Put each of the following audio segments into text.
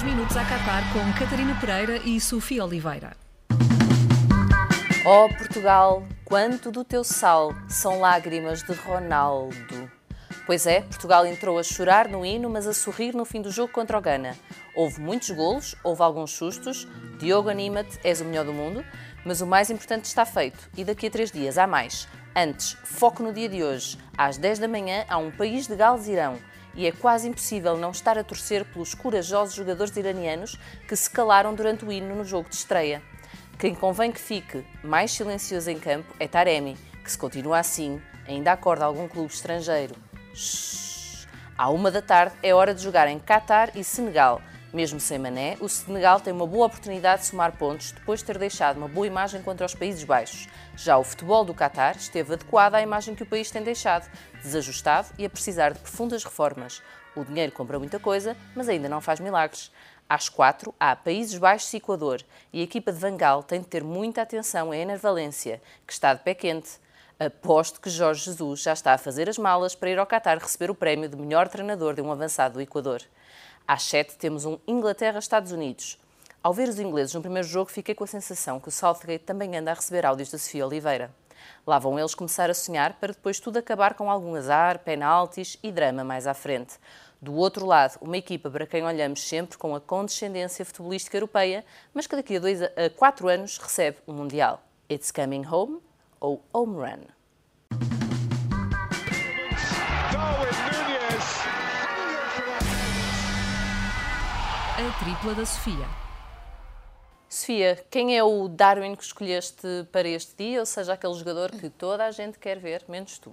10 minutos a Qatar com Catarina Pereira e Sofia Oliveira. Oh, Portugal, quanto do teu sal são lágrimas de Ronaldo. Pois é, Portugal entrou a chorar no hino, mas a sorrir no fim do jogo contra o Ghana. Houve muitos golos, houve alguns sustos. Diogo, anima-te, és o melhor do mundo. Mas o mais importante está feito e daqui a três dias há mais. Antes, foco no dia de hoje. Às 10 da manhã há um país de Gales-Irão e é quase impossível não estar a torcer pelos corajosos jogadores iranianos que se calaram durante o hino no jogo de estreia. Quem convém que fique mais silencioso em campo é Taremi, que se continua assim, ainda acorda algum clube estrangeiro. Shhh. À uma da tarde é hora de jogar em Qatar e Senegal. Mesmo sem Mané, o Senegal tem uma boa oportunidade de somar pontos depois de ter deixado uma boa imagem contra os Países Baixos. Já o futebol do Qatar esteve adequado à imagem que o país tem deixado, desajustado e a precisar de profundas reformas. O dinheiro compra muita coisa, mas ainda não faz milagres. Às quatro, há Países Baixos e Equador, e a equipa de Vangal tem de ter muita atenção a Ener Valência, que está de pé quente. Aposto que Jorge Jesus já está a fazer as malas para ir ao Qatar receber o prémio de melhor treinador de um avançado do Equador. Às 7 temos um Inglaterra-Estados Unidos. Ao ver os ingleses no primeiro jogo, fiquei com a sensação que o Southgate também anda a receber áudios da Sofia Oliveira. Lá vão eles começar a sonhar para depois tudo acabar com algum azar, penaltis e drama mais à frente. Do outro lado, uma equipa para quem olhamos sempre com a condescendência futebolística europeia, mas que daqui a dois a quatro anos recebe o um Mundial. It's coming home ou home run. A tripla da Sofia. Sofia, quem é o Darwin que escolheste para este dia? Ou seja, aquele jogador que toda a gente quer ver, menos tu.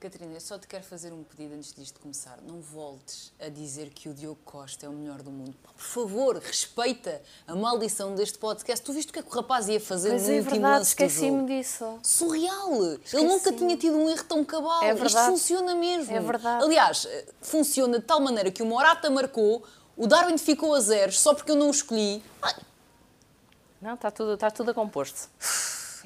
Catarina, eu só te quero fazer um pedido antes disto começar. Não voltes a dizer que o Diogo Costa é o melhor do mundo. Por favor, respeita a maldição deste podcast. Tu viste o que é que o rapaz ia fazer pois no é último verdade, lance esqueci-me disso. Surreal! Ele nunca tinha tido um erro tão cabal. É verdade. Isto funciona mesmo. É verdade. Aliás, funciona de tal maneira que o Morata marcou, o Darwin ficou a zeros só porque eu não o escolhi. Ai, Não, está tudo, está tudo a composto.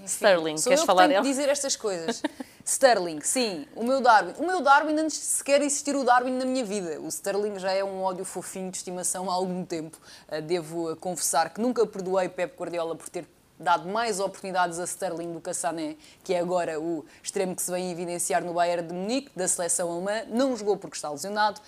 Sterling, Sou queres eu falar que tenho dele? dizer estas coisas. Sterling, sim, o meu Darwin. O meu Darwin antes de sequer existir o Darwin na minha vida. O Sterling já é um ódio fofinho de estimação há algum tempo. Uh, devo confessar que nunca perdoei Pep Guardiola por ter dado mais oportunidades a Sterling do que a Sané, que é agora o extremo que se vem evidenciar no Bayern de Munique, da seleção alemã. Não jogou porque está lesionado.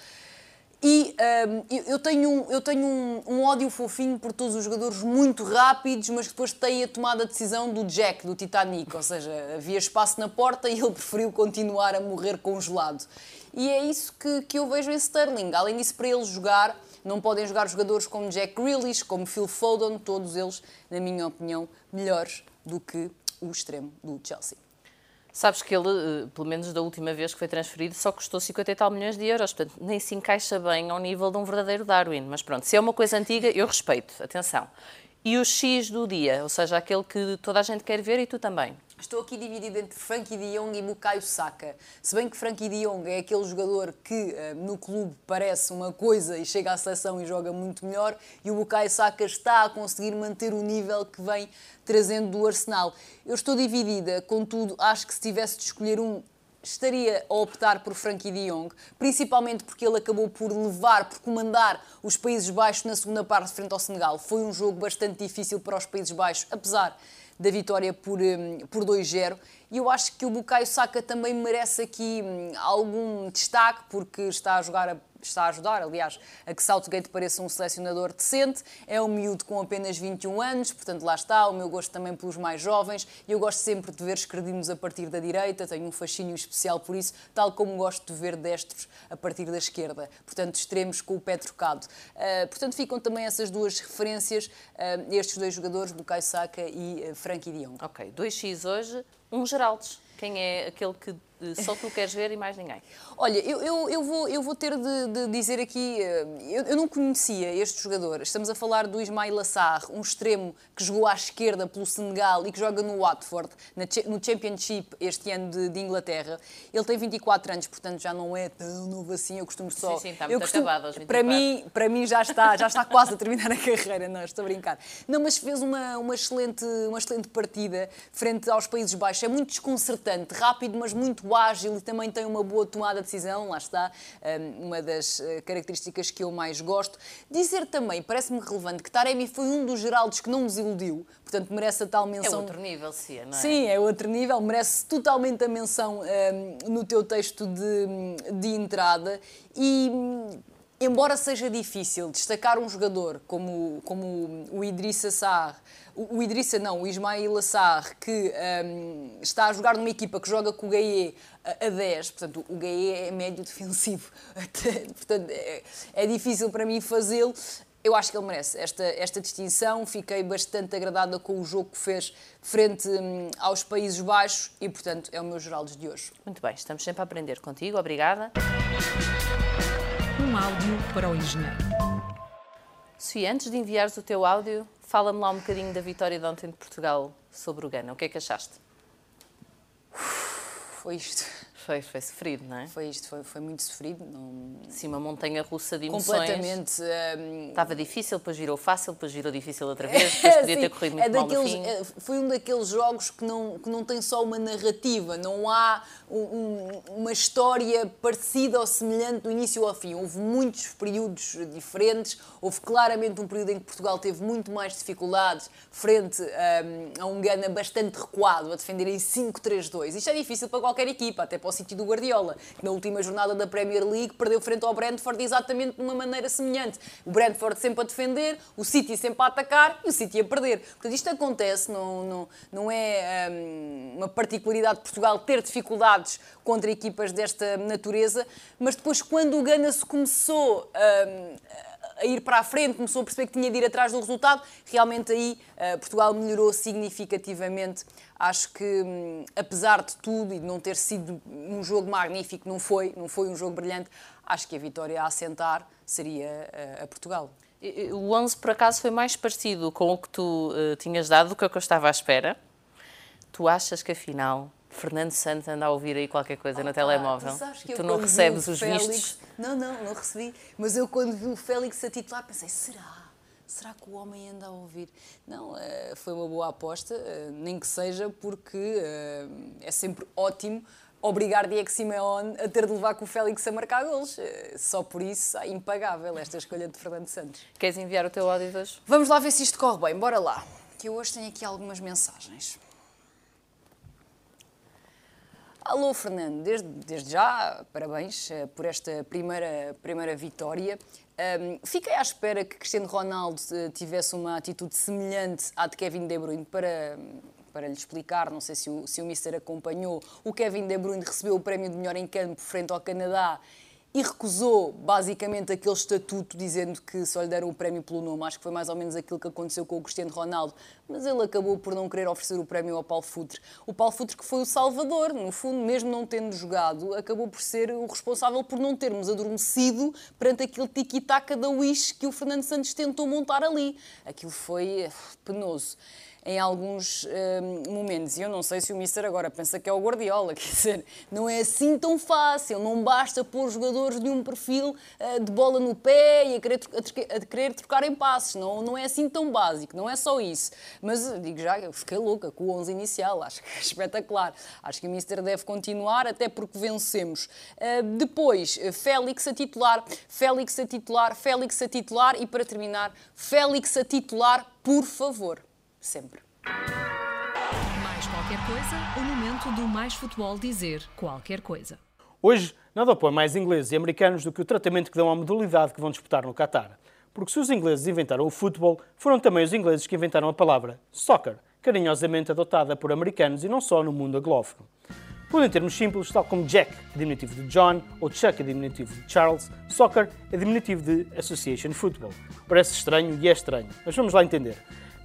E hum, eu- eu tenho, um- eu tenho um, um ódio fofinho por todos os jogadores muito rápidos, mas que depois têm a tomada de decisão do Jack, do Titanic. Ou seja, havia espaço na porta e ele preferiu continuar a morrer congelado. E é isso que, que eu vejo em Sterling. Além disso, para ele jogar, não podem jogar jogadores como Jack Grealish, como Phil Foden, todos eles, na minha opinião, melhores do que o extremo do Chelsea. Sabes que ele, eh, pelo menos da última vez que foi transferido, só custou 50 e tal milhões de euros, portanto nem se encaixa bem ao nível de um verdadeiro Darwin. Mas pronto, se é uma coisa antiga, eu respeito, atenção. E o X do dia, ou seja, aquele que toda a gente quer ver e tu também. Estou aqui dividido entre Frankie de Jong e Bukayo Saka. Se bem que Frankie de Jong é aquele jogador que eh, no clube parece uma coisa e chega à seleção e joga muito melhor, e o Bukayo Saka está a conseguir manter o nível que vem trazendo do Arsenal. Eu estou dividida, contudo, acho que se tivesse de escolher um, estaria a optar por Frankie de Jong, principalmente porque ele acabou por levar, por comandar os Países Baixos na segunda parte frente ao Senegal. Foi um jogo bastante difícil para os Países Baixos, apesar da vitória por, hum, por 2-0. E eu acho que o Bukayo Saka também merece aqui hum, algum destaque, porque está a jogar está a ajudar, aliás, a que Southgate pareça um selecionador decente. É um miúdo com apenas 21 anos, portanto lá está, o meu gosto também pelos mais jovens. E eu gosto sempre de ver esquerdinos a partir da direita, tenho um fascínio especial por isso, tal como gosto de ver destros a partir da esquerda. Portanto, extremos com o pé trocado. Uh, portanto, ficam também essas duas referências, uh, estes dois jogadores, Bukayo Saka e uh, Frankie de Jong. Ok, 2x hoje, um Geraldes. Quem é aquele que só tu queres ver e mais ninguém? Olha, eu, eu, eu, vou, eu vou ter de, de dizer aqui, eh, eu, eu não conhecia este jogador. Estamos a falar do Ismail Assar, um extremo que jogou à esquerda pelo Senegal e que joga no Watford, na no Championship este ano de, de Inglaterra. Ele tem 24 anos, portanto já não é tão novo assim. Eu costumo só. Sim, sim, está eu muito costumo- acabado aos Para 24. mim, para mim já está, já está quase a terminar a carreira, não, estou a brincar. Não, mas fez uma, uma, excelente, uma excelente partida frente aos Países Baixos. É muito desconcertante, rápido, mas muito muito ágil e também tem uma boa tomada de decisão, lá está, hum, uma das eh, características que eu mais gosto. Dizer também, parece-me relevante, que Taremi foi um dos Geraldos que não nos iludiu, portanto merece a tal menção. É outro nível, sim, não é? Sim, é outro nível, merece totalmente a menção um, no teu texto de, de entrada e embora seja difícil destacar um jogador como, como o Idrissa Sarr, o, o Idrissa não, o Ismail Assar, que um, está a jogar numa equipa que joga com o Gaie a, a 10, portanto o Gaie é médio defensivo, portanto é, é difícil para mim fazê-lo. Eu acho que ele merece esta, esta distinção. Fiquei bastante agradada com o jogo que fez frente hum, aos Países Baixos e, portanto, é o meu Geraldo de hoje. Muito bem, estamos sempre a aprender contigo. Obrigada um áudio para o engenheiro. Sofia, antes de enviares o teu áudio, fala-me lá um bocadinho da vitória de ontem de Portugal sobre o Ghana. O que é que achaste? Foi isto. Foi, foi sofrido, não é? Foi isto, foi, foi muito sofrido. Não... Sim, uma montanha russa de emoções. Completamente. Um... Estava difícil, depois girou fácil, depois girou difícil outra vez, depois podia Sim, ter corrido muito é mal daqueles, no fim. É, foi um daqueles jogos que não, que não tem só uma narrativa, não há um, um, uma história parecida ou semelhante do início ao fim. Houve muitos períodos diferentes, houve claramente um período em que Portugal teve muito mais dificuldades frente a um Gana bastante recuado, a defender em 5-3-2. Isto é difícil para qualquer equipa, até para o sítio do Guardiola, que na última jornada da Premier League perdeu frente ao Brentford exatamente de uma maneira semelhante. O Brentford sempre a defender, o City sempre a atacar e o City a perder. Portanto, isto acontece, não, não, não é hum, uma particularidade de Portugal ter dificuldades contra equipas desta natureza, mas depois, quando o Gana se começou hum, a ir para a frente, começou a perceber que tinha de ir atrás do resultado, realmente aí uh, Portugal melhorou significativamente. Acho que, um, apesar de tudo e de não ter sido um jogo magnífico, não foi, não foi um jogo brilhante, acho que a vitória a assentar seria uh, a Portugal. O 11, por acaso, foi mais parecido com o que tu uh, tinhas dado do que o que eu estava à espera. Tu achas que, afinal, Fernando Santos anda a ouvir aí qualquer coisa oh, no telemóvel. Tu, tu não recebes os Félix, vistos? Não, não, não recebi. Mas eu quando vi o Félix a titular pensei, será? Será que o homem anda a ouvir? Não, eh, foi uma boa aposta, eh, nem que seja porque eh, é sempre ótimo obrigar Diego Simeone a ter de levar com o Félix a marcar gols. Só por isso é impagável esta escolha de Fernando Santos. Queres enviar o teu áudio hoje? Vamos lá ver se isto corre bem. Bora lá. Que eu hoje tenho aqui algumas mensagens. Alô, Fernando, desde, desde já, parabéns uh, por esta primeira, primeira vitória. Um, fiquei à espera que Cristiano Ronaldo uh, tivesse uma atitude semelhante à de Kevin De Bruyne para, para lhe explicar, não sei se o, se o Mister acompanhou, o Kevin De Bruyne recebeu o prémio de melhor em campo frente ao Canadá e recusou basicamente aquele estatuto dizendo que só lhe deram o prémio pelo nome. Acho que foi mais ou menos aquilo que aconteceu com o Cristiano Ronaldo, mas ele acabou por não querer oferecer o prémio ao Paulo Futre. O Paulo Futre que foi o salvador, no fundo, mesmo não tendo jogado, acabou por ser o responsável por não termos adormecido perante aquele tiki-taka da Wish que o Fernando Santos tentou montar ali. Aquilo foi eh, penoso em alguns uh, momentos. E eu não sei se o Mister agora pensa que é o Guardiola, quer dizer, não é assim tão fácil, não basta pôr jogadores de um perfil uh, de bola no pé e a querer, a, a querer trocar em passes, não, não é assim tão básico, não é só isso. Mas digo já, eu fiquei louca com o 11 inicial, acho que é espetacular. Acho que o Mister deve continuar, até porque vencemos. Uh, depois, Félix a titular, Félix a titular, Félix a titular e para terminar, Félix a titular, por favor sempre. Mais qualquer coisa, o momento do Mais Futebol dizer qualquer coisa. Hoje, nada opõe mais ingleses e americanos do que o tratamento que dão à modalidade que vão disputar no Qatar. Porque se os ingleses inventaram o futebol, foram também os ingleses que inventaram a palavra soccer, carinhosamente adotada por americanos e não só no mundo aglófono. Por em termos simples, tal como Jack diminutivo de John ou Chuck diminutivo de Charles, soccer é diminutivo de Association Football. Parece estranho e é estranho, mas vamos lá entender.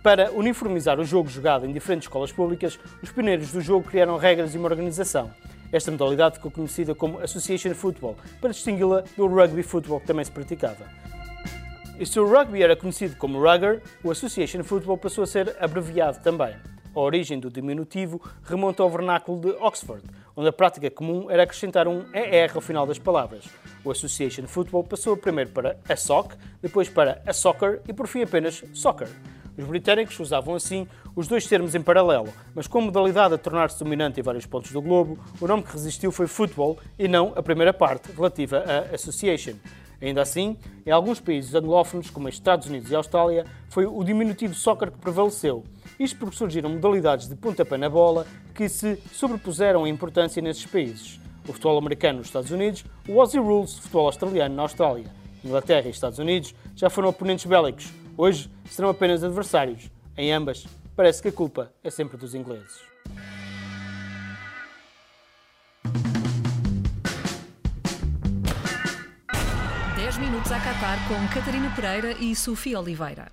Para uniformizar o jogo jogado em diferentes escolas públicas, os pioneiros do jogo criaram regras e uma organização. Esta modalidade ficou conhecida como Association Football, para distingui-la do rugby football que também se praticava. E se o rugby era conhecido como rugger, o Association Football passou a ser abreviado também. A origem do diminutivo remonta ao vernáculo de Oxford, onde a prática comum era acrescentar um ER ao final das palavras. O Association Football passou primeiro para a SOC, depois para a Soccer e por fim apenas Soccer. Os britânicos usavam assim os dois termos em paralelo, mas com a modalidade a tornar-se dominante em vários pontos do globo, o nome que resistiu foi football e não a primeira parte, relativa a association. Ainda assim, em alguns países anglófonos, como os Estados Unidos e Austrália, foi o diminutivo soccer que prevaleceu. Isto porque surgiram modalidades de pontapé na bola que se sobrepuseram em importância nesses países. O futebol americano nos Estados Unidos, o Aussie Rules, futebol australiano na Austrália. Inglaterra e Estados Unidos já foram oponentes bélicos, hoje serão apenas adversários. Em ambas, parece que a culpa é sempre dos ingleses. minutos a Qatar com Catarina Pereira e Sofia Oliveira.